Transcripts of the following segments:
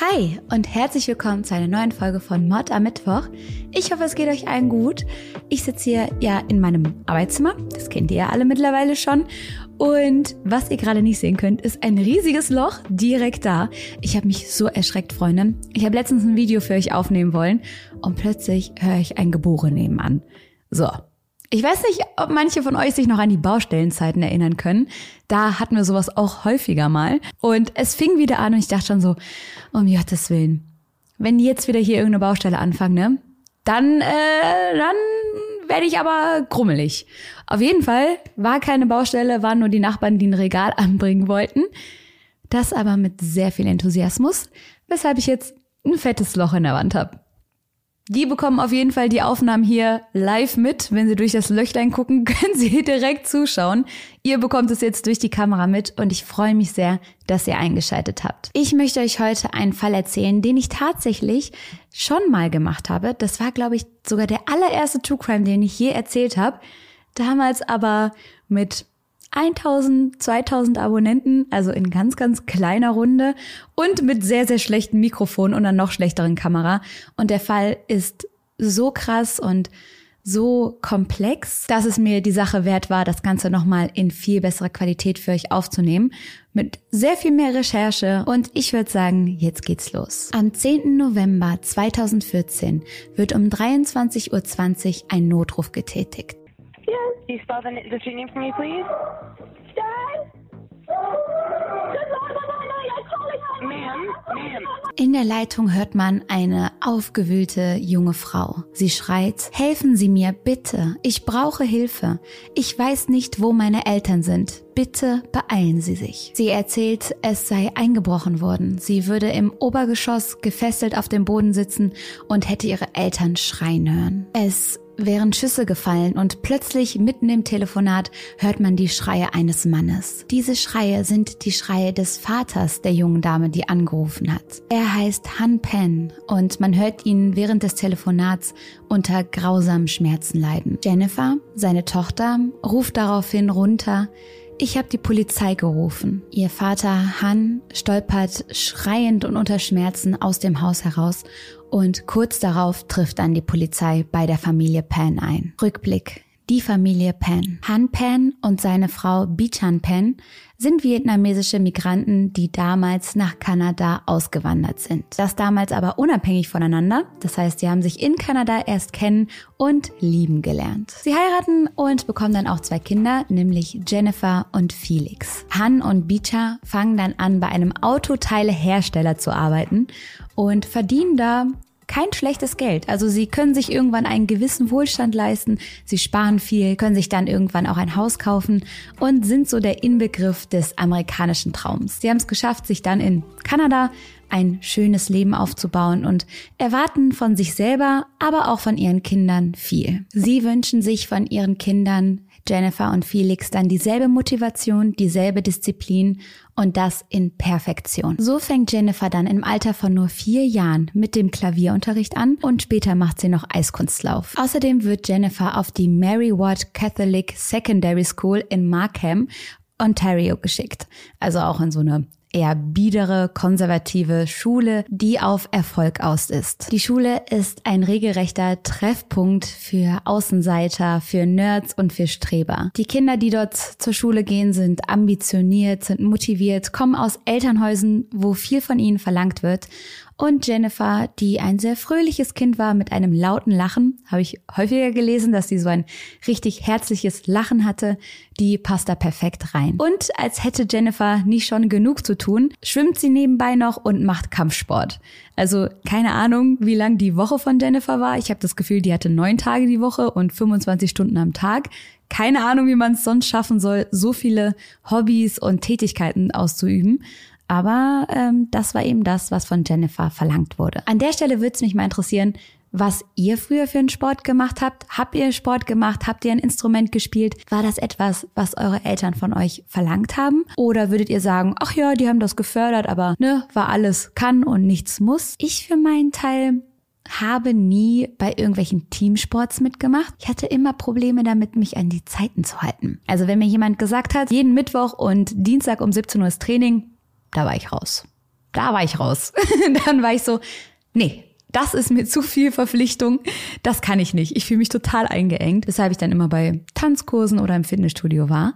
Hi und herzlich willkommen zu einer neuen Folge von Mod am Mittwoch. Ich hoffe, es geht euch allen gut. Ich sitze hier ja in meinem Arbeitszimmer, das kennt ihr ja alle mittlerweile schon. Und was ihr gerade nicht sehen könnt, ist ein riesiges Loch direkt da. Ich habe mich so erschreckt, Freunde. Ich habe letztens ein Video für euch aufnehmen wollen und plötzlich höre ich ein Geboren nebenan. So, ich weiß nicht, ob manche von euch sich noch an die Baustellenzeiten erinnern können. Da hatten wir sowas auch häufiger mal. Und es fing wieder an und ich dachte schon so, um Gottes Willen, wenn die jetzt wieder hier irgendeine Baustelle anfangen, ne? Dann, äh, dann werde ich aber grummelig. Auf jeden Fall war keine Baustelle, waren nur die Nachbarn, die ein Regal anbringen wollten. Das aber mit sehr viel Enthusiasmus, weshalb ich jetzt ein fettes Loch in der Wand habe. Die bekommen auf jeden Fall die Aufnahmen hier live mit. Wenn sie durch das Löchlein gucken, können sie direkt zuschauen. Ihr bekommt es jetzt durch die Kamera mit und ich freue mich sehr, dass ihr eingeschaltet habt. Ich möchte euch heute einen Fall erzählen, den ich tatsächlich schon mal gemacht habe. Das war, glaube ich, sogar der allererste True Crime, den ich je erzählt habe. Damals aber mit 1000, 2000 Abonnenten, also in ganz, ganz kleiner Runde und mit sehr, sehr schlechten Mikrofon und einer noch schlechteren Kamera. Und der Fall ist so krass und so komplex, dass es mir die Sache wert war, das Ganze nochmal in viel besserer Qualität für euch aufzunehmen. Mit sehr viel mehr Recherche. Und ich würde sagen, jetzt geht's los. Am 10. November 2014 wird um 23.20 Uhr ein Notruf getätigt. Can you spell the, the street name for me, please? In der Leitung hört man eine aufgewühlte junge Frau. Sie schreit, helfen Sie mir, bitte. Ich brauche Hilfe. Ich weiß nicht, wo meine Eltern sind. Bitte beeilen Sie sich. Sie erzählt, es sei eingebrochen worden. Sie würde im Obergeschoss gefesselt auf dem Boden sitzen und hätte ihre Eltern schreien hören. Es wären Schüsse gefallen und plötzlich mitten im Telefonat hört man die Schreie eines Mannes. Diese Schreie sind die Schreie des Vaters der jungen Dame, die angerufen hat. Er heißt Han Pen und man hört ihn während des Telefonats unter grausamen Schmerzen leiden. Jennifer, seine Tochter, ruft daraufhin runter, ich habe die Polizei gerufen. Ihr Vater Han stolpert schreiend und unter Schmerzen aus dem Haus heraus und kurz darauf trifft dann die Polizei bei der Familie Pan ein. Rückblick. Die Familie Pan. Han Pan und seine Frau Bichan Pan sind vietnamesische Migranten, die damals nach Kanada ausgewandert sind. Das damals aber unabhängig voneinander. Das heißt, sie haben sich in Kanada erst kennen und lieben gelernt. Sie heiraten und bekommen dann auch zwei Kinder, nämlich Jennifer und Felix. Han und Bicha fangen dann an, bei einem Autoteilehersteller zu arbeiten und verdienen da kein schlechtes Geld. Also sie können sich irgendwann einen gewissen Wohlstand leisten, sie sparen viel, können sich dann irgendwann auch ein Haus kaufen und sind so der Inbegriff des amerikanischen Traums. Sie haben es geschafft, sich dann in Kanada ein schönes Leben aufzubauen und erwarten von sich selber, aber auch von ihren Kindern viel. Sie wünschen sich von ihren Kindern Jennifer und Felix dann dieselbe Motivation, dieselbe Disziplin und das in Perfektion. So fängt Jennifer dann im Alter von nur vier Jahren mit dem Klavierunterricht an und später macht sie noch Eiskunstlauf. Außerdem wird Jennifer auf die Mary Ward Catholic Secondary School in Markham Ontario geschickt. Also auch in so eine eher biedere, konservative Schule, die auf Erfolg aus ist. Die Schule ist ein regelrechter Treffpunkt für Außenseiter, für Nerds und für Streber. Die Kinder, die dort zur Schule gehen, sind ambitioniert, sind motiviert, kommen aus Elternhäusern, wo viel von ihnen verlangt wird und Jennifer, die ein sehr fröhliches Kind war mit einem lauten Lachen, habe ich häufiger gelesen, dass sie so ein richtig herzliches Lachen hatte, die passt da perfekt rein. Und als hätte Jennifer nicht schon genug zu tun, schwimmt sie nebenbei noch und macht Kampfsport. Also keine Ahnung, wie lang die Woche von Jennifer war. Ich habe das Gefühl, die hatte neun Tage die Woche und 25 Stunden am Tag. Keine Ahnung, wie man es sonst schaffen soll, so viele Hobbys und Tätigkeiten auszuüben. Aber ähm, das war eben das, was von Jennifer verlangt wurde. An der Stelle würde es mich mal interessieren, was ihr früher für einen Sport gemacht habt. Habt ihr Sport gemacht? Habt ihr ein Instrument gespielt? War das etwas, was eure Eltern von euch verlangt haben? Oder würdet ihr sagen, ach ja, die haben das gefördert, aber ne, war alles kann und nichts muss? Ich für meinen Teil habe nie bei irgendwelchen Teamsports mitgemacht. Ich hatte immer Probleme damit, mich an die Zeiten zu halten. Also wenn mir jemand gesagt hat, jeden Mittwoch und Dienstag um 17 Uhr ist Training, da war ich raus. da war ich raus. dann war ich so, nee, das ist mir zu viel Verpflichtung. Das kann ich nicht. Ich fühle mich total eingeengt, weshalb ich dann immer bei Tanzkursen oder im Fitnessstudio war.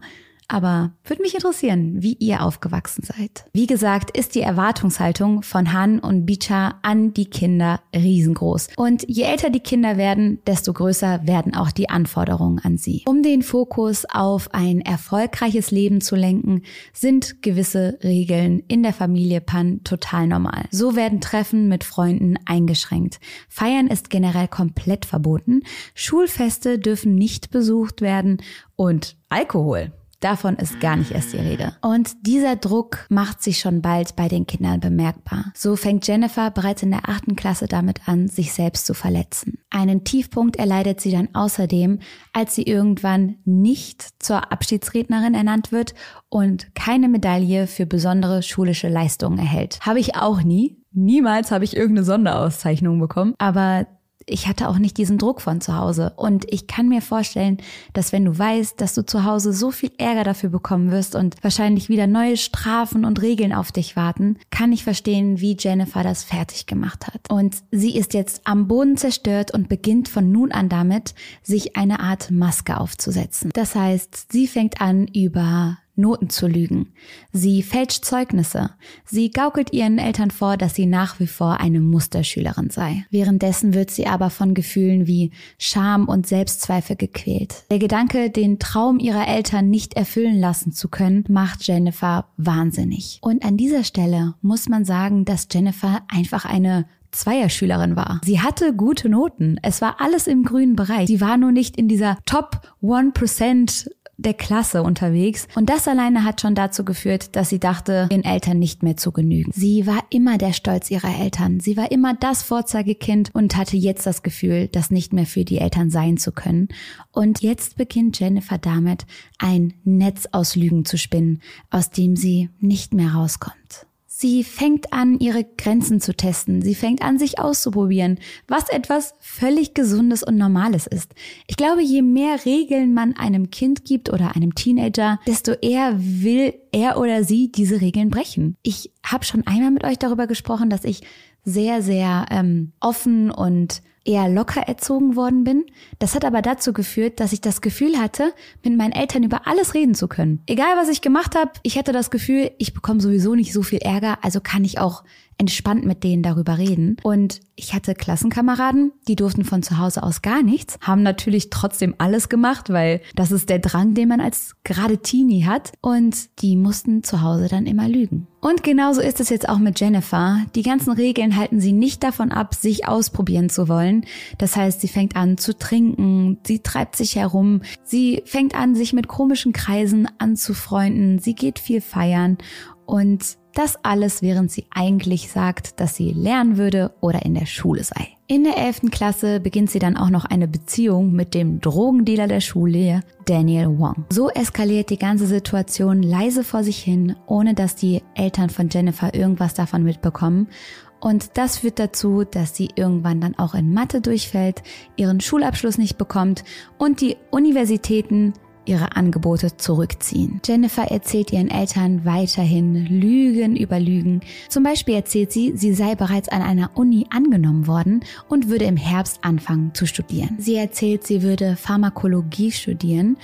Aber würde mich interessieren, wie ihr aufgewachsen seid. Wie gesagt, ist die Erwartungshaltung von Han und Bicha an die Kinder riesengroß. Und je älter die Kinder werden, desto größer werden auch die Anforderungen an sie. Um den Fokus auf ein erfolgreiches Leben zu lenken, sind gewisse Regeln in der Familie Pan total normal. So werden Treffen mit Freunden eingeschränkt. Feiern ist generell komplett verboten. Schulfeste dürfen nicht besucht werden und Alkohol Davon ist gar nicht erst die Rede. Und dieser Druck macht sich schon bald bei den Kindern bemerkbar. So fängt Jennifer bereits in der achten Klasse damit an, sich selbst zu verletzen. Einen Tiefpunkt erleidet sie dann außerdem, als sie irgendwann nicht zur Abschiedsrednerin ernannt wird und keine Medaille für besondere schulische Leistungen erhält. Habe ich auch nie. Niemals habe ich irgendeine Sonderauszeichnung bekommen, aber ich hatte auch nicht diesen Druck von zu Hause. Und ich kann mir vorstellen, dass wenn du weißt, dass du zu Hause so viel Ärger dafür bekommen wirst und wahrscheinlich wieder neue Strafen und Regeln auf dich warten, kann ich verstehen, wie Jennifer das fertig gemacht hat. Und sie ist jetzt am Boden zerstört und beginnt von nun an damit, sich eine Art Maske aufzusetzen. Das heißt, sie fängt an, über Noten zu lügen. Sie fälscht Zeugnisse. Sie gaukelt ihren Eltern vor, dass sie nach wie vor eine Musterschülerin sei. Währenddessen wird sie aber von Gefühlen wie Scham und Selbstzweifel gequält. Der Gedanke, den Traum ihrer Eltern nicht erfüllen lassen zu können, macht Jennifer wahnsinnig. Und an dieser Stelle muss man sagen, dass Jennifer einfach eine Zweierschülerin war. Sie hatte gute Noten. Es war alles im grünen Bereich. Sie war nur nicht in dieser Top 1% der Klasse unterwegs. Und das alleine hat schon dazu geführt, dass sie dachte, ihren Eltern nicht mehr zu genügen. Sie war immer der Stolz ihrer Eltern. Sie war immer das Vorzeigekind und hatte jetzt das Gefühl, das nicht mehr für die Eltern sein zu können. Und jetzt beginnt Jennifer damit, ein Netz aus Lügen zu spinnen, aus dem sie nicht mehr rauskommt. Sie fängt an, ihre Grenzen zu testen. Sie fängt an, sich auszuprobieren, was etwas völlig Gesundes und Normales ist. Ich glaube, je mehr Regeln man einem Kind gibt oder einem Teenager, desto eher will er oder sie diese Regeln brechen. Ich habe schon einmal mit euch darüber gesprochen, dass ich sehr, sehr ähm, offen und eher locker erzogen worden bin. Das hat aber dazu geführt, dass ich das Gefühl hatte, mit meinen Eltern über alles reden zu können. Egal was ich gemacht habe, ich hatte das Gefühl, ich bekomme sowieso nicht so viel Ärger, also kann ich auch entspannt mit denen darüber reden. Und ich hatte Klassenkameraden, die durften von zu Hause aus gar nichts, haben natürlich trotzdem alles gemacht, weil das ist der Drang, den man als gerade Teenie hat. Und die mussten zu Hause dann immer lügen. Und genauso ist es jetzt auch mit Jennifer. Die ganzen Regeln halten sie nicht davon ab, sich ausprobieren zu wollen. Das heißt, sie fängt an zu trinken, sie treibt sich herum, sie fängt an, sich mit komischen Kreisen anzufreunden, sie geht viel feiern und das alles, während sie eigentlich sagt, dass sie lernen würde oder in der Schule sei. In der 11. Klasse beginnt sie dann auch noch eine Beziehung mit dem Drogendealer der Schule, Daniel Wong. So eskaliert die ganze Situation leise vor sich hin, ohne dass die Eltern von Jennifer irgendwas davon mitbekommen. Und das führt dazu, dass sie irgendwann dann auch in Mathe durchfällt, ihren Schulabschluss nicht bekommt und die Universitäten ihre Angebote zurückziehen. Jennifer erzählt ihren Eltern weiterhin Lügen über Lügen. Zum Beispiel erzählt sie, sie sei bereits an einer Uni angenommen worden und würde im Herbst anfangen zu studieren. Sie erzählt, sie würde Pharmakologie studieren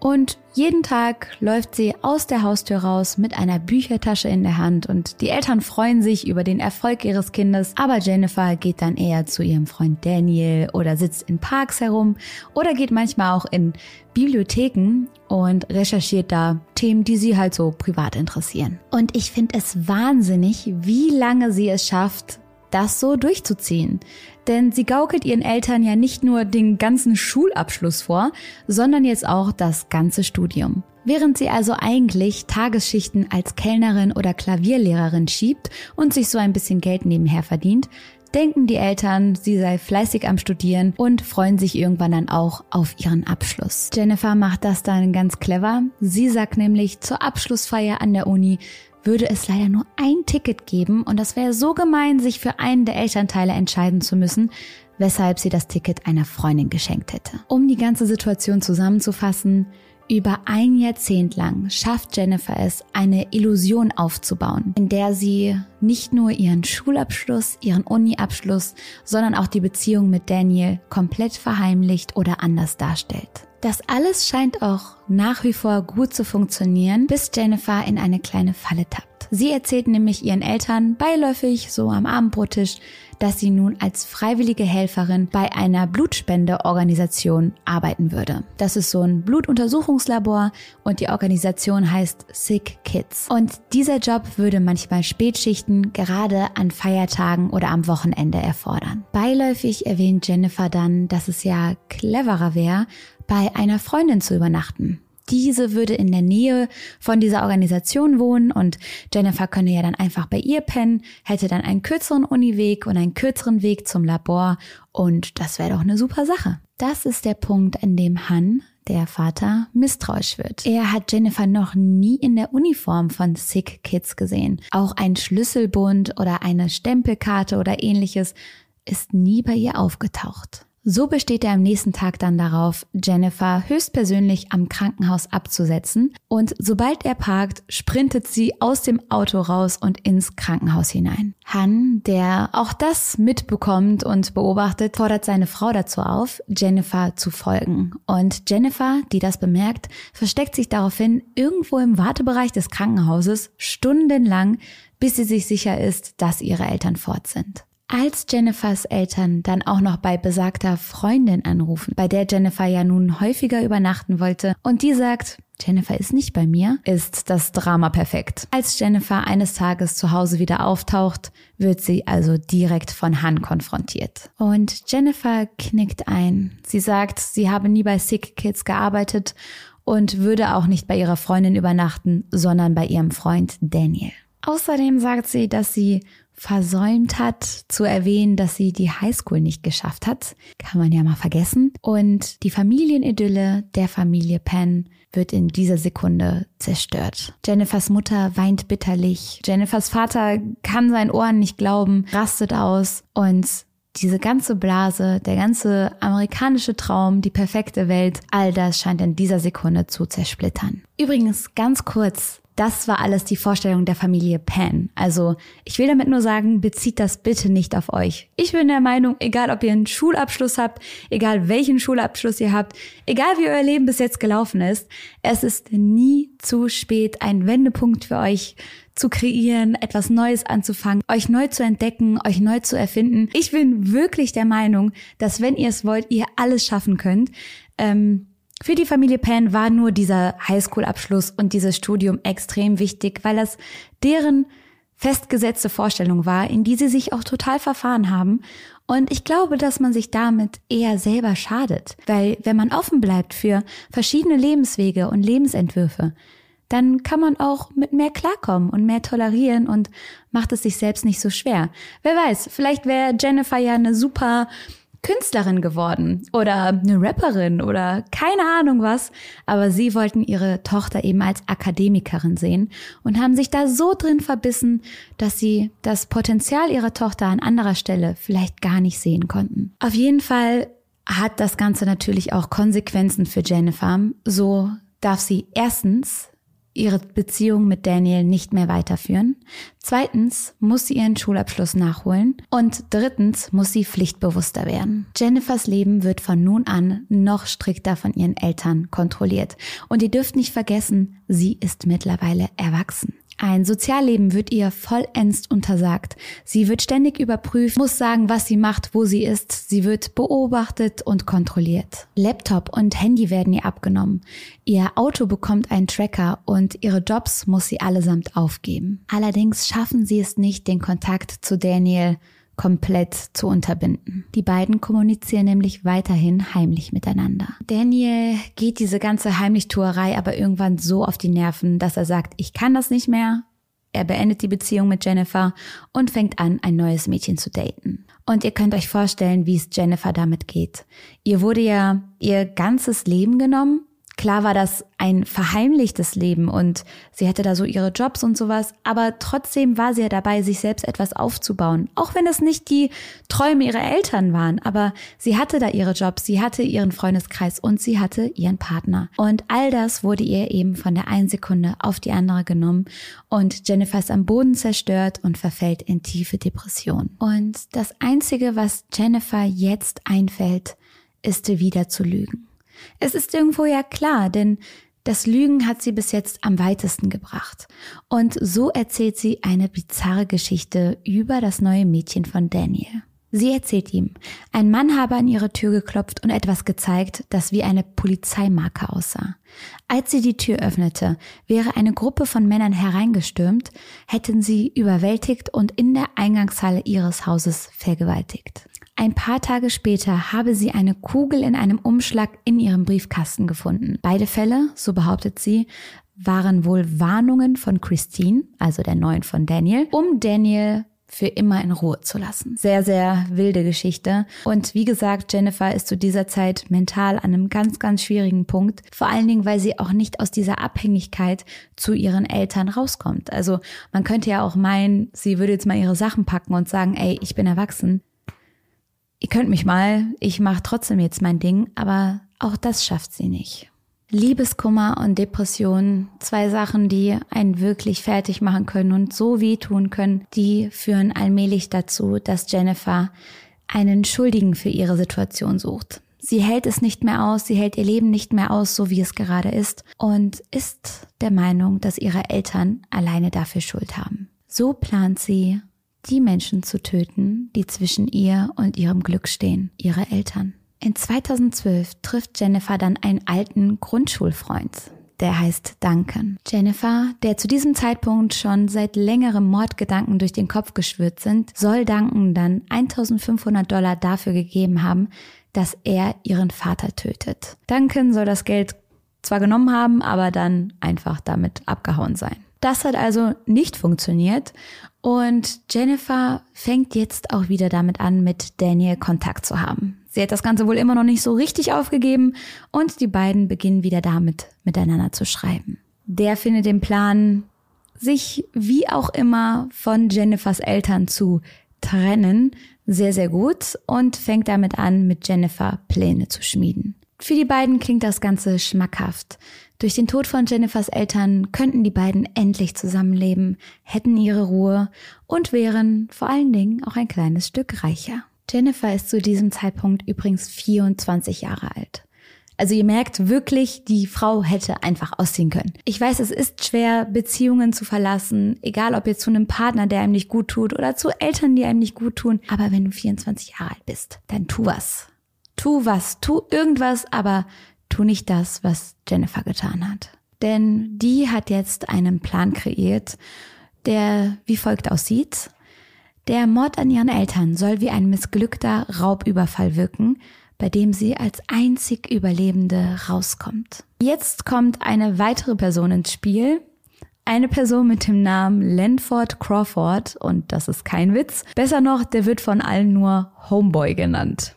und jeden Tag läuft sie aus der Haustür raus mit einer Büchertasche in der Hand und die Eltern freuen sich über den Erfolg ihres Kindes, aber Jennifer geht dann eher zu ihrem Freund Daniel oder sitzt in Parks herum oder geht manchmal auch in Bibliotheken und recherchiert da Themen, die sie halt so privat interessieren. Und ich finde es wahnsinnig, wie lange sie es schafft, das so durchzuziehen. Denn sie gaukelt ihren Eltern ja nicht nur den ganzen Schulabschluss vor, sondern jetzt auch das ganze Studium. Während sie also eigentlich Tagesschichten als Kellnerin oder Klavierlehrerin schiebt und sich so ein bisschen Geld nebenher verdient, denken die Eltern, sie sei fleißig am Studieren und freuen sich irgendwann dann auch auf ihren Abschluss. Jennifer macht das dann ganz clever. Sie sagt nämlich zur Abschlussfeier an der Uni, würde es leider nur ein Ticket geben und das wäre so gemein, sich für einen der Elternteile entscheiden zu müssen, weshalb sie das Ticket einer Freundin geschenkt hätte. Um die ganze Situation zusammenzufassen, Über ein Jahrzehnt lang schafft Jennifer es, eine Illusion aufzubauen, in der sie nicht nur ihren Schulabschluss, ihren Uni-Abschluss, sondern auch die Beziehung mit Daniel komplett verheimlicht oder anders darstellt. Das alles scheint auch nach wie vor gut zu funktionieren, bis Jennifer in eine kleine Falle tappt. Sie erzählt nämlich ihren Eltern beiläufig, so am Abendbrottisch, dass sie nun als freiwillige Helferin bei einer Blutspendeorganisation arbeiten würde. Das ist so ein Blutuntersuchungslabor und die Organisation heißt Sick Kids. Und dieser Job würde manchmal Spätschichten gerade an Feiertagen oder am Wochenende erfordern. Beiläufig erwähnt Jennifer dann, dass es ja cleverer wäre, bei einer Freundin zu übernachten. Diese würde in der Nähe von dieser Organisation wohnen und Jennifer könne ja dann einfach bei ihr pennen, hätte dann einen kürzeren Uniweg und einen kürzeren Weg zum Labor und das wäre doch eine super Sache. Das ist der Punkt, an dem Han, der Vater, misstrauisch wird. Er hat Jennifer noch nie in der Uniform von Sick Kids gesehen. Auch ein Schlüsselbund oder eine Stempelkarte oder ähnliches ist nie bei ihr aufgetaucht. So besteht er am nächsten Tag dann darauf, Jennifer höchstpersönlich am Krankenhaus abzusetzen und sobald er parkt, sprintet sie aus dem Auto raus und ins Krankenhaus hinein. Han, der auch das mitbekommt und beobachtet, fordert seine Frau dazu auf, Jennifer zu folgen. Und Jennifer, die das bemerkt, versteckt sich daraufhin irgendwo im Wartebereich des Krankenhauses stundenlang, bis sie sich sicher ist, dass ihre Eltern fort sind. Als Jennifers Eltern dann auch noch bei besagter Freundin anrufen, bei der Jennifer ja nun häufiger übernachten wollte, und die sagt, Jennifer ist nicht bei mir, ist das Drama perfekt. Als Jennifer eines Tages zu Hause wieder auftaucht, wird sie also direkt von Han konfrontiert. Und Jennifer knickt ein. Sie sagt, sie habe nie bei Sick Kids gearbeitet und würde auch nicht bei ihrer Freundin übernachten, sondern bei ihrem Freund Daniel. Außerdem sagt sie, dass sie versäumt hat zu erwähnen, dass sie die Highschool nicht geschafft hat. Kann man ja mal vergessen. Und die Familienidylle der Familie Penn wird in dieser Sekunde zerstört. Jennifers Mutter weint bitterlich. Jennifers Vater kann seinen Ohren nicht glauben, rastet aus und diese ganze Blase, der ganze amerikanische Traum, die perfekte Welt, all das scheint in dieser Sekunde zu zersplittern. Übrigens, ganz kurz, das war alles die Vorstellung der Familie Penn. Also ich will damit nur sagen, bezieht das bitte nicht auf euch. Ich bin der Meinung, egal ob ihr einen Schulabschluss habt, egal welchen Schulabschluss ihr habt, egal wie euer Leben bis jetzt gelaufen ist, es ist nie zu spät, einen Wendepunkt für euch zu kreieren, etwas Neues anzufangen, euch neu zu entdecken, euch neu zu erfinden. Ich bin wirklich der Meinung, dass wenn ihr es wollt, ihr alles schaffen könnt. Ähm, für die Familie Penn war nur dieser Highschool-Abschluss und dieses Studium extrem wichtig, weil das deren festgesetzte Vorstellung war, in die sie sich auch total verfahren haben. Und ich glaube, dass man sich damit eher selber schadet, weil wenn man offen bleibt für verschiedene Lebenswege und Lebensentwürfe, dann kann man auch mit mehr klarkommen und mehr tolerieren und macht es sich selbst nicht so schwer. Wer weiß, vielleicht wäre Jennifer ja eine super Künstlerin geworden oder eine Rapperin oder keine Ahnung was, aber sie wollten ihre Tochter eben als Akademikerin sehen und haben sich da so drin verbissen, dass sie das Potenzial ihrer Tochter an anderer Stelle vielleicht gar nicht sehen konnten. Auf jeden Fall hat das Ganze natürlich auch Konsequenzen für Jennifer. So darf sie erstens ihre Beziehung mit Daniel nicht mehr weiterführen. Zweitens muss sie ihren Schulabschluss nachholen. Und drittens muss sie pflichtbewusster werden. Jennifers Leben wird von nun an noch strikter von ihren Eltern kontrolliert. Und ihr dürft nicht vergessen, sie ist mittlerweile erwachsen. Ein Sozialleben wird ihr vollends untersagt. Sie wird ständig überprüft, muss sagen, was sie macht, wo sie ist. Sie wird beobachtet und kontrolliert. Laptop und Handy werden ihr abgenommen. Ihr Auto bekommt einen Tracker und ihre Jobs muss sie allesamt aufgeben. Allerdings schaffen sie es nicht, den Kontakt zu Daniel komplett zu unterbinden. Die beiden kommunizieren nämlich weiterhin heimlich miteinander. Daniel geht diese ganze Heimlichtuerei aber irgendwann so auf die Nerven, dass er sagt, ich kann das nicht mehr. Er beendet die Beziehung mit Jennifer und fängt an, ein neues Mädchen zu daten. Und ihr könnt euch vorstellen, wie es Jennifer damit geht. Ihr wurde ja ihr ganzes Leben genommen, Klar war das ein verheimlichtes Leben und sie hatte da so ihre Jobs und sowas, aber trotzdem war sie ja dabei, sich selbst etwas aufzubauen. Auch wenn es nicht die Träume ihrer Eltern waren, aber sie hatte da ihre Jobs, sie hatte ihren Freundeskreis und sie hatte ihren Partner. Und all das wurde ihr eben von der einen Sekunde auf die andere genommen und Jennifer ist am Boden zerstört und verfällt in tiefe Depression. Und das Einzige, was Jennifer jetzt einfällt, ist wieder zu lügen. Es ist irgendwo ja klar, denn das Lügen hat sie bis jetzt am weitesten gebracht. Und so erzählt sie eine bizarre Geschichte über das neue Mädchen von Daniel. Sie erzählt ihm, ein Mann habe an ihre Tür geklopft und etwas gezeigt, das wie eine Polizeimarke aussah. Als sie die Tür öffnete, wäre eine Gruppe von Männern hereingestürmt, hätten sie überwältigt und in der Eingangshalle ihres Hauses vergewaltigt. Ein paar Tage später habe sie eine Kugel in einem Umschlag in ihrem Briefkasten gefunden. Beide Fälle, so behauptet sie, waren wohl Warnungen von Christine, also der neuen von Daniel, um Daniel für immer in Ruhe zu lassen. Sehr, sehr wilde Geschichte. Und wie gesagt, Jennifer ist zu dieser Zeit mental an einem ganz, ganz schwierigen Punkt. Vor allen Dingen, weil sie auch nicht aus dieser Abhängigkeit zu ihren Eltern rauskommt. Also man könnte ja auch meinen, sie würde jetzt mal ihre Sachen packen und sagen, ey, ich bin erwachsen ihr könnt mich mal, ich mache trotzdem jetzt mein Ding, aber auch das schafft sie nicht. Liebeskummer und Depression, zwei Sachen, die einen wirklich fertig machen können und so wehtun können, die führen allmählich dazu, dass Jennifer einen Schuldigen für ihre Situation sucht. Sie hält es nicht mehr aus, sie hält ihr Leben nicht mehr aus, so wie es gerade ist, und ist der Meinung, dass ihre Eltern alleine dafür Schuld haben. So plant sie, die Menschen zu töten, die zwischen ihr und ihrem Glück stehen, ihre Eltern. In 2012 trifft Jennifer dann einen alten Grundschulfreund. Der heißt Duncan. Jennifer, der zu diesem Zeitpunkt schon seit längerem Mordgedanken durch den Kopf geschwürt sind, soll Duncan dann 1500 Dollar dafür gegeben haben, dass er ihren Vater tötet. Duncan soll das Geld zwar genommen haben, aber dann einfach damit abgehauen sein. Das hat also nicht funktioniert und Jennifer fängt jetzt auch wieder damit an, mit Daniel Kontakt zu haben. Sie hat das Ganze wohl immer noch nicht so richtig aufgegeben und die beiden beginnen wieder damit, miteinander zu schreiben. Der findet den Plan, sich wie auch immer von Jennifers Eltern zu trennen, sehr, sehr gut und fängt damit an, mit Jennifer Pläne zu schmieden. Für die beiden klingt das Ganze schmackhaft. Durch den Tod von Jennifers Eltern könnten die beiden endlich zusammenleben, hätten ihre Ruhe und wären vor allen Dingen auch ein kleines Stück reicher. Jennifer ist zu diesem Zeitpunkt übrigens 24 Jahre alt. Also ihr merkt wirklich, die Frau hätte einfach ausziehen können. Ich weiß, es ist schwer, Beziehungen zu verlassen, egal ob jetzt zu einem Partner, der einem nicht gut tut oder zu Eltern, die einem nicht gut tun. Aber wenn du 24 Jahre alt bist, dann tu was. Tu was, tu irgendwas, aber tu nicht das, was Jennifer getan hat. Denn die hat jetzt einen Plan kreiert, der wie folgt aussieht. Der Mord an ihren Eltern soll wie ein missglückter Raubüberfall wirken, bei dem sie als einzig Überlebende rauskommt. Jetzt kommt eine weitere Person ins Spiel. Eine Person mit dem Namen Lanford Crawford, und das ist kein Witz. Besser noch, der wird von allen nur Homeboy genannt.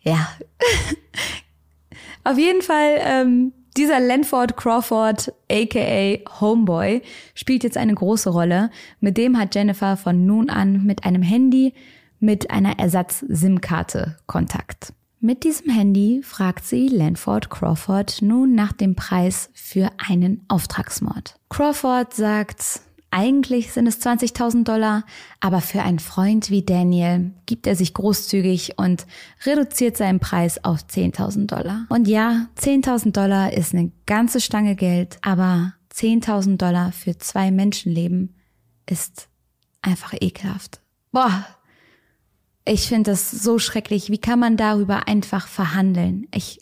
Ja, Auf jeden Fall, ähm, dieser Lanford Crawford, aka Homeboy, spielt jetzt eine große Rolle. Mit dem hat Jennifer von nun an mit einem Handy mit einer Ersatz-SIM-Karte Kontakt. Mit diesem Handy fragt sie Lanford Crawford nun nach dem Preis für einen Auftragsmord. Crawford sagt, eigentlich sind es 20.000 Dollar, aber für einen Freund wie Daniel gibt er sich großzügig und reduziert seinen Preis auf 10.000 Dollar. Und ja, 10.000 Dollar ist eine ganze Stange Geld, aber 10.000 Dollar für zwei Menschenleben ist einfach ekelhaft. Boah, ich finde das so schrecklich. Wie kann man darüber einfach verhandeln? Ich,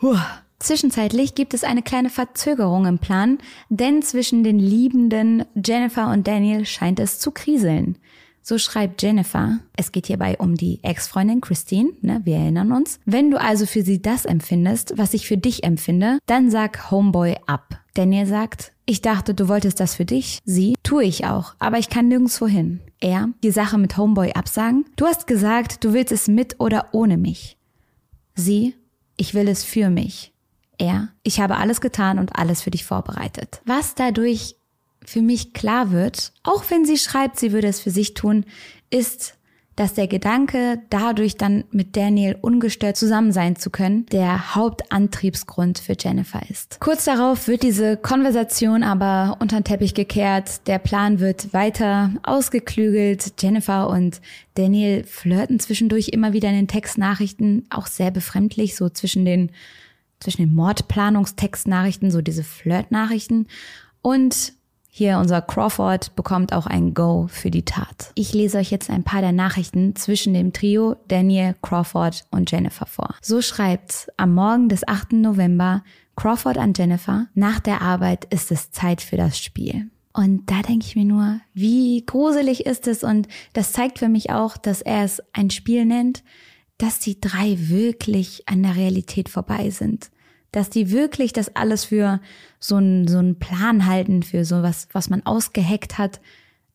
huh. Zwischenzeitlich gibt es eine kleine Verzögerung im Plan, denn zwischen den liebenden Jennifer und Daniel scheint es zu kriseln. So schreibt Jennifer, es geht hierbei um die Ex-Freundin Christine, ne, wir erinnern uns. Wenn du also für sie das empfindest, was ich für dich empfinde, dann sag Homeboy ab. Daniel sagt, ich dachte, du wolltest das für dich. Sie, tue ich auch, aber ich kann nirgendwo hin. Er, die Sache mit Homeboy absagen. Du hast gesagt, du willst es mit oder ohne mich. Sie, ich will es für mich. Er, ich habe alles getan und alles für dich vorbereitet. Was dadurch für mich klar wird, auch wenn sie schreibt, sie würde es für sich tun, ist, dass der Gedanke, dadurch dann mit Daniel ungestört zusammen sein zu können, der Hauptantriebsgrund für Jennifer ist. Kurz darauf wird diese Konversation aber unter den Teppich gekehrt. Der Plan wird weiter ausgeklügelt. Jennifer und Daniel flirten zwischendurch immer wieder in den Textnachrichten, auch sehr befremdlich, so zwischen den, zwischen den Mordplanungstextnachrichten, so diese Flirtnachrichten. Und hier unser Crawford bekommt auch ein Go für die Tat. Ich lese euch jetzt ein paar der Nachrichten zwischen dem Trio Daniel, Crawford und Jennifer vor. So schreibt am Morgen des 8. November Crawford an Jennifer, nach der Arbeit ist es Zeit für das Spiel. Und da denke ich mir nur, wie gruselig ist es und das zeigt für mich auch, dass er es ein Spiel nennt, dass die drei wirklich an der Realität vorbei sind dass die wirklich das alles für so einen so einen Plan halten, für so was, was man ausgeheckt hat,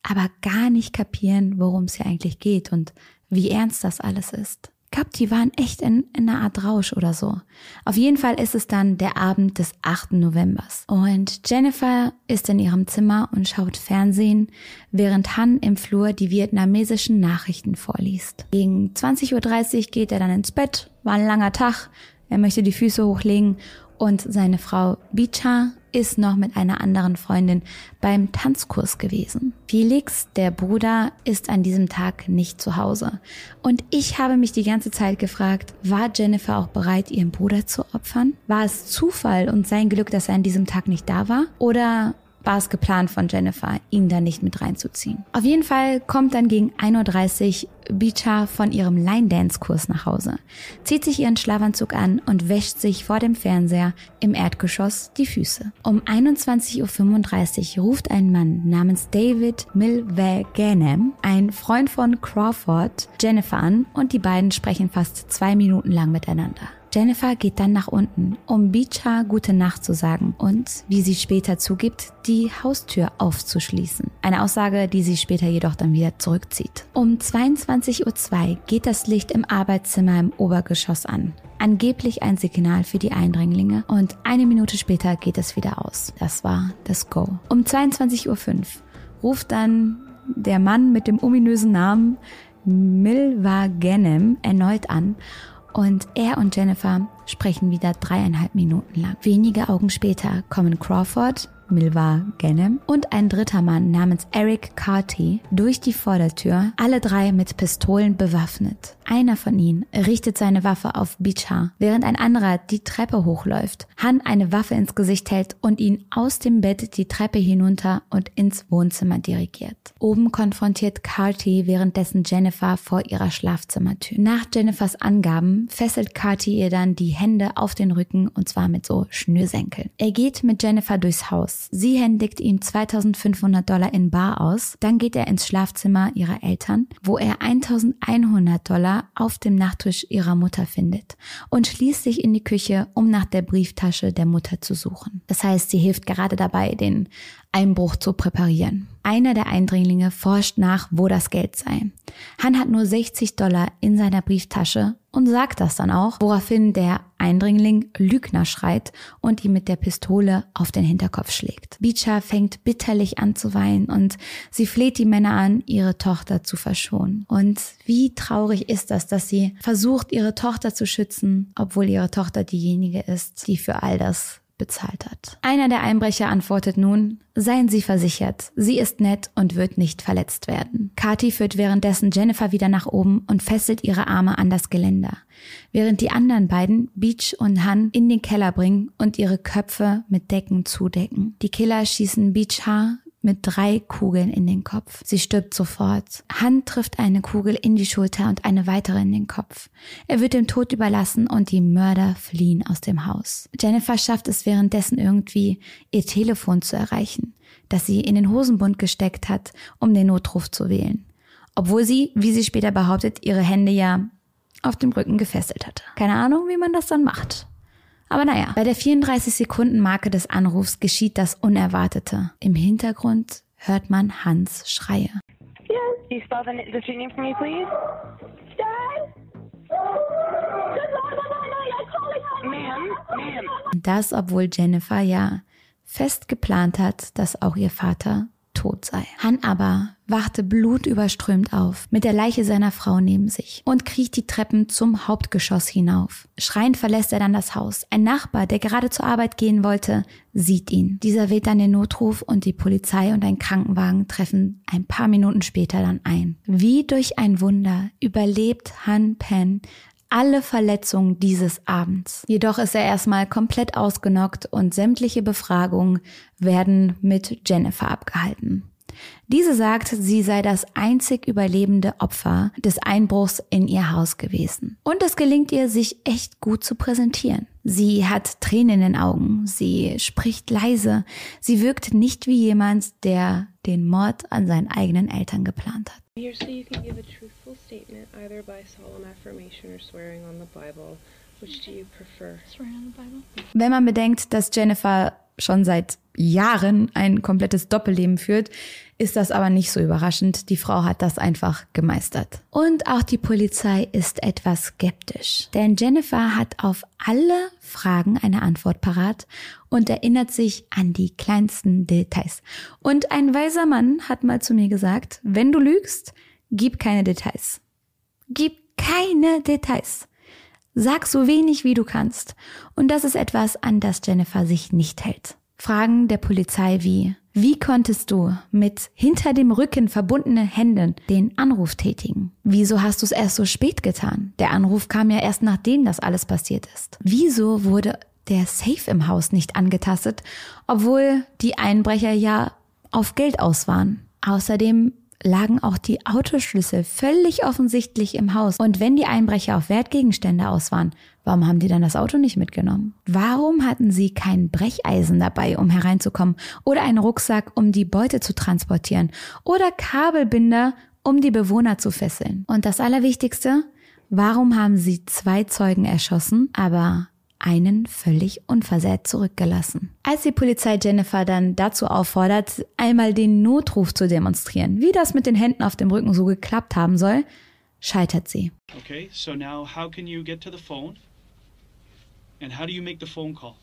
aber gar nicht kapieren, worum es hier eigentlich geht und wie ernst das alles ist. Glaube, die waren echt in, in einer Art Rausch oder so. Auf jeden Fall ist es dann der Abend des 8. Novembers. Und Jennifer ist in ihrem Zimmer und schaut Fernsehen, während Han im Flur die vietnamesischen Nachrichten vorliest. Gegen 20.30 Uhr geht er dann ins Bett, war ein langer Tag, er möchte die Füße hochlegen und seine Frau Bicha ist noch mit einer anderen Freundin beim Tanzkurs gewesen. Felix, der Bruder, ist an diesem Tag nicht zu Hause. Und ich habe mich die ganze Zeit gefragt, war Jennifer auch bereit, ihren Bruder zu opfern? War es Zufall und sein Glück, dass er an diesem Tag nicht da war? Oder war es geplant von Jennifer, ihn da nicht mit reinzuziehen. Auf jeden Fall kommt dann gegen 1.30 Uhr Bicha von ihrem Line-Dance-Kurs nach Hause, zieht sich ihren Schlafanzug an und wäscht sich vor dem Fernseher im Erdgeschoss die Füße. Um 21.35 Uhr ruft ein Mann namens David Milvaganam, ein Freund von Crawford, Jennifer an und die beiden sprechen fast zwei Minuten lang miteinander. Jennifer geht dann nach unten, um Bicha gute Nacht zu sagen und, wie sie später zugibt, die Haustür aufzuschließen. Eine Aussage, die sie später jedoch dann wieder zurückzieht. Um 22.02 Uhr geht das Licht im Arbeitszimmer im Obergeschoss an. Angeblich ein Signal für die Eindringlinge und eine Minute später geht es wieder aus. Das war das Go. Um 22.05 Uhr ruft dann der Mann mit dem ominösen Namen Milva Genem erneut an und er und Jennifer sprechen wieder dreieinhalb Minuten lang. Wenige Augen später kommen Crawford, Milva Ganem und ein dritter Mann namens Eric Carty durch die Vordertür, alle drei mit Pistolen bewaffnet. Einer von ihnen richtet seine Waffe auf Bichar, während ein anderer die Treppe hochläuft, Han eine Waffe ins Gesicht hält und ihn aus dem Bett die Treppe hinunter und ins Wohnzimmer dirigiert. Oben konfrontiert Carty währenddessen Jennifer vor ihrer Schlafzimmertür. Nach Jennifers Angaben fesselt Carty ihr dann die Hände auf den Rücken und zwar mit so Schnürsenkeln. Er geht mit Jennifer durchs Haus Sie händigt ihm 2500 Dollar in Bar aus. Dann geht er ins Schlafzimmer ihrer Eltern, wo er 1100 Dollar auf dem Nachttisch ihrer Mutter findet und schließt sich in die Küche, um nach der Brieftasche der Mutter zu suchen. Das heißt, sie hilft gerade dabei, den Einbruch zu präparieren. Einer der Eindringlinge forscht nach, wo das Geld sei. Han hat nur 60 Dollar in seiner Brieftasche und sagt das dann auch, woraufhin der Eindringling Lügner schreit und ihm mit der Pistole auf den Hinterkopf schlägt. Beecher fängt bitterlich an zu weinen und sie fleht die Männer an, ihre Tochter zu verschonen. Und wie traurig ist das, dass sie versucht, ihre Tochter zu schützen, obwohl ihre Tochter diejenige ist, die für all das bezahlt hat. Einer der Einbrecher antwortet nun, seien Sie versichert, sie ist nett und wird nicht verletzt werden. Kati führt währenddessen Jennifer wieder nach oben und fesselt ihre Arme an das Geländer, während die anderen beiden, Beach und Han, in den Keller bringen und ihre Köpfe mit Decken zudecken. Die Killer schießen Beach Haar, mit drei Kugeln in den Kopf. Sie stirbt sofort. Han trifft eine Kugel in die Schulter und eine weitere in den Kopf. Er wird dem Tod überlassen und die Mörder fliehen aus dem Haus. Jennifer schafft es währenddessen irgendwie, ihr Telefon zu erreichen, das sie in den Hosenbund gesteckt hat, um den Notruf zu wählen. Obwohl sie, wie sie später behauptet, ihre Hände ja auf dem Rücken gefesselt hatte. Keine Ahnung, wie man das dann macht. Aber naja, bei der 34-Sekunden-Marke des Anrufs geschieht das Unerwartete. Im Hintergrund hört man Hans Schreie. Yes. Can you spell the, the street name for me, please? Dad? Good Lord, Mama, they're calling on me. Ma'am, ma'am. Das, obwohl Jennifer ja fest geplant hat, dass auch ihr Vater tot sei. Han aber wachte blutüberströmt auf, mit der Leiche seiner Frau neben sich und kriecht die Treppen zum Hauptgeschoss hinauf. Schreiend verlässt er dann das Haus. Ein Nachbar, der gerade zur Arbeit gehen wollte, sieht ihn. Dieser wählt dann den Notruf und die Polizei und ein Krankenwagen treffen ein paar Minuten später dann ein. Wie durch ein Wunder überlebt Han Pen alle Verletzungen dieses Abends. Jedoch ist er erstmal komplett ausgenockt und sämtliche Befragungen werden mit Jennifer abgehalten. Diese sagt, sie sei das einzig überlebende Opfer des Einbruchs in ihr Haus gewesen. Und es gelingt ihr, sich echt gut zu präsentieren. Sie hat Tränen in den Augen, sie spricht leise, sie wirkt nicht wie jemand, der den Mord an seinen eigenen Eltern geplant hat. Here, so you can give a truthful statement either by solemn affirmation or swearing on the Bible. Which do you prefer? Swearing on the Bible. Wenn man bedenkt, dass Jennifer schon seit Jahren ein komplettes Doppelleben führt, ist das aber nicht so überraschend. Die Frau hat das einfach gemeistert. Und auch die Polizei ist etwas skeptisch. Denn Jennifer hat auf alle Fragen eine Antwort parat und erinnert sich an die kleinsten Details. Und ein weiser Mann hat mal zu mir gesagt, wenn du lügst, gib keine Details. Gib keine Details. Sag so wenig wie du kannst. Und das ist etwas, an das Jennifer sich nicht hält. Fragen der Polizei wie, wie konntest du mit hinter dem Rücken verbundenen Händen den Anruf tätigen? Wieso hast du es erst so spät getan? Der Anruf kam ja erst nachdem das alles passiert ist. Wieso wurde der Safe im Haus nicht angetastet, obwohl die Einbrecher ja auf Geld aus waren? Außerdem lagen auch die Autoschlüssel völlig offensichtlich im Haus. Und wenn die Einbrecher auf Wertgegenstände aus waren, warum haben die dann das Auto nicht mitgenommen? Warum hatten sie kein Brecheisen dabei, um hereinzukommen? Oder einen Rucksack, um die Beute zu transportieren? Oder Kabelbinder, um die Bewohner zu fesseln? Und das Allerwichtigste, warum haben sie zwei Zeugen erschossen, aber einen völlig unversehrt zurückgelassen. Als die Polizei Jennifer dann dazu auffordert, einmal den Notruf zu demonstrieren, wie das mit den Händen auf dem Rücken so geklappt haben soll, scheitert sie. Okay, so now how can you get to the phone? And how do you make the phone call?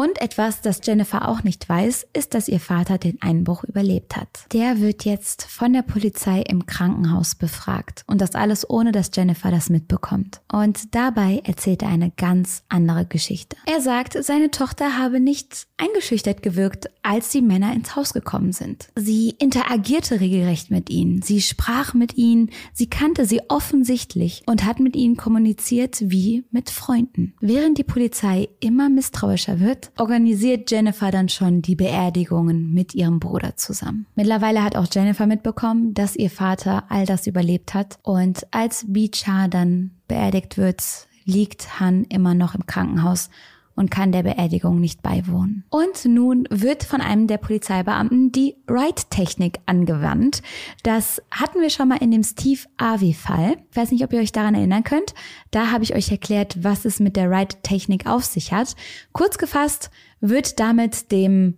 Und etwas, das Jennifer auch nicht weiß, ist, dass ihr Vater den Einbruch überlebt hat. Der wird jetzt von der Polizei im Krankenhaus befragt. Und das alles ohne, dass Jennifer das mitbekommt. Und dabei erzählt er eine ganz andere Geschichte. Er sagt, seine Tochter habe nicht eingeschüchtert gewirkt, als die Männer ins Haus gekommen sind. Sie interagierte regelrecht mit ihnen. Sie sprach mit ihnen. Sie kannte sie offensichtlich und hat mit ihnen kommuniziert wie mit Freunden. Während die Polizei immer misstrauischer wird, organisiert Jennifer dann schon die Beerdigungen mit ihrem Bruder zusammen. Mittlerweile hat auch Jennifer mitbekommen, dass ihr Vater all das überlebt hat und als Bicha dann beerdigt wird, liegt Han immer noch im Krankenhaus und kann der Beerdigung nicht beiwohnen. Und nun wird von einem der Polizeibeamten die Wright-Technik angewandt. Das hatten wir schon mal in dem Steve Harvey-Fall. Ich weiß nicht, ob ihr euch daran erinnern könnt. Da habe ich euch erklärt, was es mit der Wright-Technik auf sich hat. Kurz gefasst wird damit dem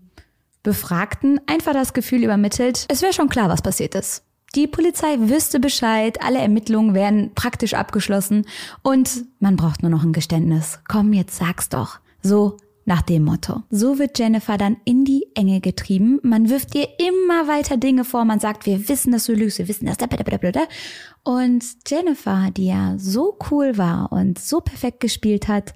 Befragten einfach das Gefühl übermittelt, es wäre schon klar, was passiert ist. Die Polizei wüsste Bescheid, alle Ermittlungen wären praktisch abgeschlossen und man braucht nur noch ein Geständnis. Komm, jetzt sag's doch. So nach dem Motto. So wird Jennifer dann in die Enge getrieben. Man wirft ihr immer weiter Dinge vor. Man sagt, wir wissen, dass du lügst, wir wissen das. Und Jennifer, die ja so cool war und so perfekt gespielt hat,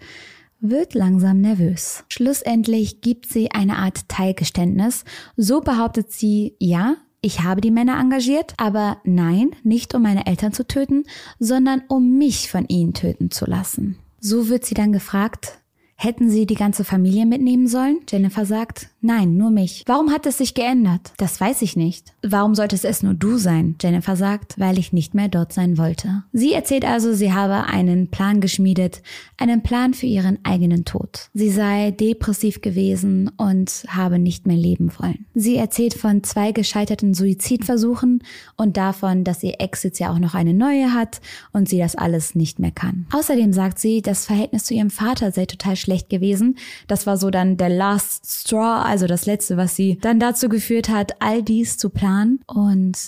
wird langsam nervös. Schlussendlich gibt sie eine Art Teilgeständnis. So behauptet sie, ja, ich habe die Männer engagiert, aber nein, nicht um meine Eltern zu töten, sondern um mich von ihnen töten zu lassen. So wird sie dann gefragt, Hätten sie die ganze Familie mitnehmen sollen? Jennifer sagt, nein, nur mich. Warum hat es sich geändert? Das weiß ich nicht. Warum sollte es nur du sein? Jennifer sagt, weil ich nicht mehr dort sein wollte. Sie erzählt also, sie habe einen Plan geschmiedet, einen Plan für ihren eigenen Tod. Sie sei depressiv gewesen und habe nicht mehr leben wollen. Sie erzählt von zwei gescheiterten Suizidversuchen und davon, dass ihr Ex jetzt ja auch noch eine neue hat und sie das alles nicht mehr kann. Außerdem sagt sie, das Verhältnis zu ihrem Vater sei total schlecht gewesen. Das war so dann der Last Straw, also das letzte, was sie dann dazu geführt hat, all dies zu planen. Und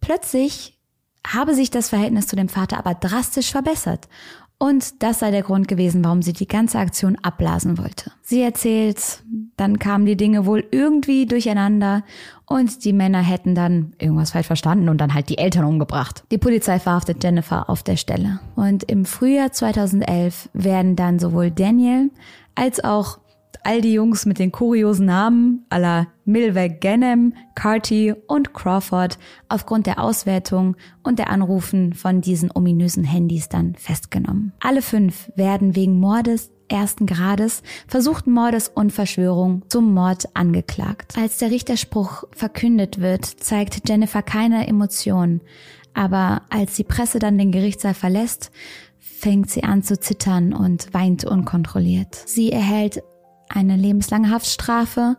plötzlich habe sich das Verhältnis zu dem Vater aber drastisch verbessert. Und das sei der Grund gewesen, warum sie die ganze Aktion abblasen wollte. Sie erzählt, dann kamen die Dinge wohl irgendwie durcheinander und die Männer hätten dann irgendwas falsch verstanden und dann halt die Eltern umgebracht. Die Polizei verhaftet Jennifer auf der Stelle. Und im Frühjahr 2011 werden dann sowohl Daniel als auch all die Jungs mit den kuriosen Namen aller Milweg Ganem, Carty und Crawford aufgrund der Auswertung und der Anrufen von diesen ominösen Handys dann festgenommen. Alle fünf werden wegen Mordes ersten Grades, versuchten Mordes und Verschwörung zum Mord angeklagt. Als der Richterspruch verkündet wird, zeigt Jennifer keine Emotionen, aber als die Presse dann den Gerichtssaal verlässt, fängt sie an zu zittern und weint unkontrolliert. Sie erhält eine lebenslange Haftstrafe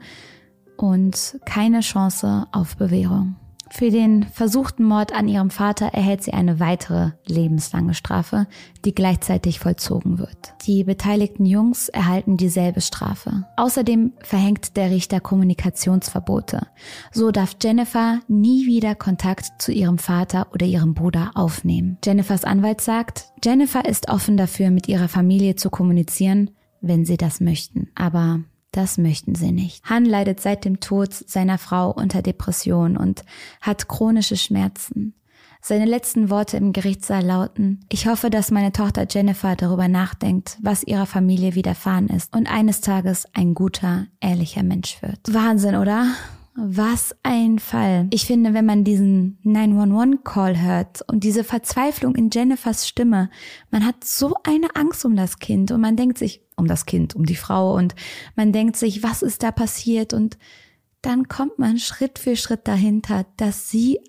und keine Chance auf Bewährung. Für den versuchten Mord an ihrem Vater erhält sie eine weitere lebenslange Strafe, die gleichzeitig vollzogen wird. Die beteiligten Jungs erhalten dieselbe Strafe. Außerdem verhängt der Richter Kommunikationsverbote. So darf Jennifer nie wieder Kontakt zu ihrem Vater oder ihrem Bruder aufnehmen. Jennifers Anwalt sagt, Jennifer ist offen dafür, mit ihrer Familie zu kommunizieren, wenn sie das möchten. Aber das möchten sie nicht. Han leidet seit dem Tod seiner Frau unter Depression und hat chronische Schmerzen. Seine letzten Worte im Gerichtssaal lauten, ich hoffe, dass meine Tochter Jennifer darüber nachdenkt, was ihrer Familie widerfahren ist und eines Tages ein guter, ehrlicher Mensch wird. Wahnsinn, oder? Was ein Fall. Ich finde, wenn man diesen 911-Call hört und diese Verzweiflung in Jennifers Stimme, man hat so eine Angst um das Kind und man denkt sich, um das Kind, um die Frau und man denkt sich, was ist da passiert und dann kommt man Schritt für Schritt dahinter, dass sie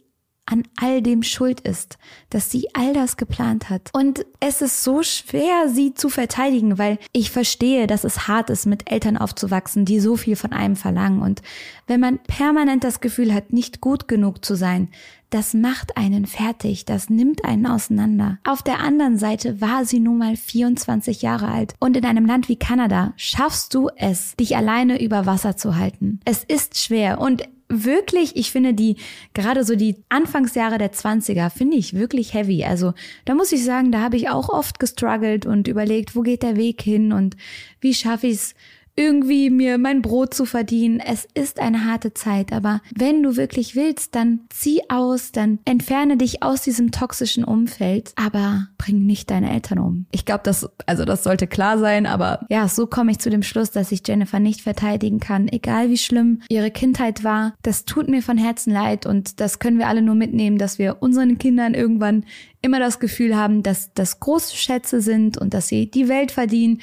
an all dem schuld ist, dass sie all das geplant hat. Und es ist so schwer, sie zu verteidigen, weil ich verstehe, dass es hart ist, mit Eltern aufzuwachsen, die so viel von einem verlangen. Und wenn man permanent das Gefühl hat, nicht gut genug zu sein, das macht einen fertig, das nimmt einen auseinander. Auf der anderen Seite war sie nun mal 24 Jahre alt und in einem Land wie Kanada schaffst du es, dich alleine über Wasser zu halten. Es ist schwer und wirklich, ich finde die, gerade so die Anfangsjahre der 20er, finde ich wirklich heavy. Also da muss ich sagen, da habe ich auch oft gestruggelt und überlegt, wo geht der Weg hin und wie schaffe ich es, irgendwie mir mein Brot zu verdienen. Es ist eine harte Zeit, aber wenn du wirklich willst, dann zieh aus, dann entferne dich aus diesem toxischen Umfeld, aber bring nicht deine Eltern um. Ich glaube, das, also das sollte klar sein, aber ja, so komme ich zu dem Schluss, dass ich Jennifer nicht verteidigen kann, egal wie schlimm ihre Kindheit war. Das tut mir von Herzen leid und das können wir alle nur mitnehmen, dass wir unseren Kindern irgendwann immer das Gefühl haben, dass das große Schätze sind und dass sie die Welt verdienen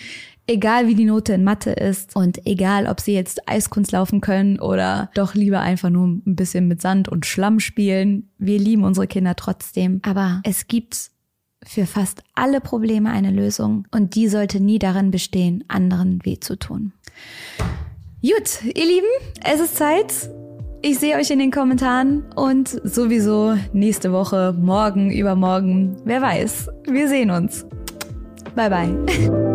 egal wie die Note in Mathe ist und egal, ob sie jetzt Eiskunst laufen können oder doch lieber einfach nur ein bisschen mit Sand und Schlamm spielen. Wir lieben unsere Kinder trotzdem. Aber es gibt für fast alle Probleme eine Lösung und die sollte nie darin bestehen, anderen weh zu tun. Gut, ihr Lieben, es ist Zeit. Ich sehe euch in den Kommentaren und sowieso nächste Woche, morgen, übermorgen, wer weiß. Wir sehen uns. Bye bye.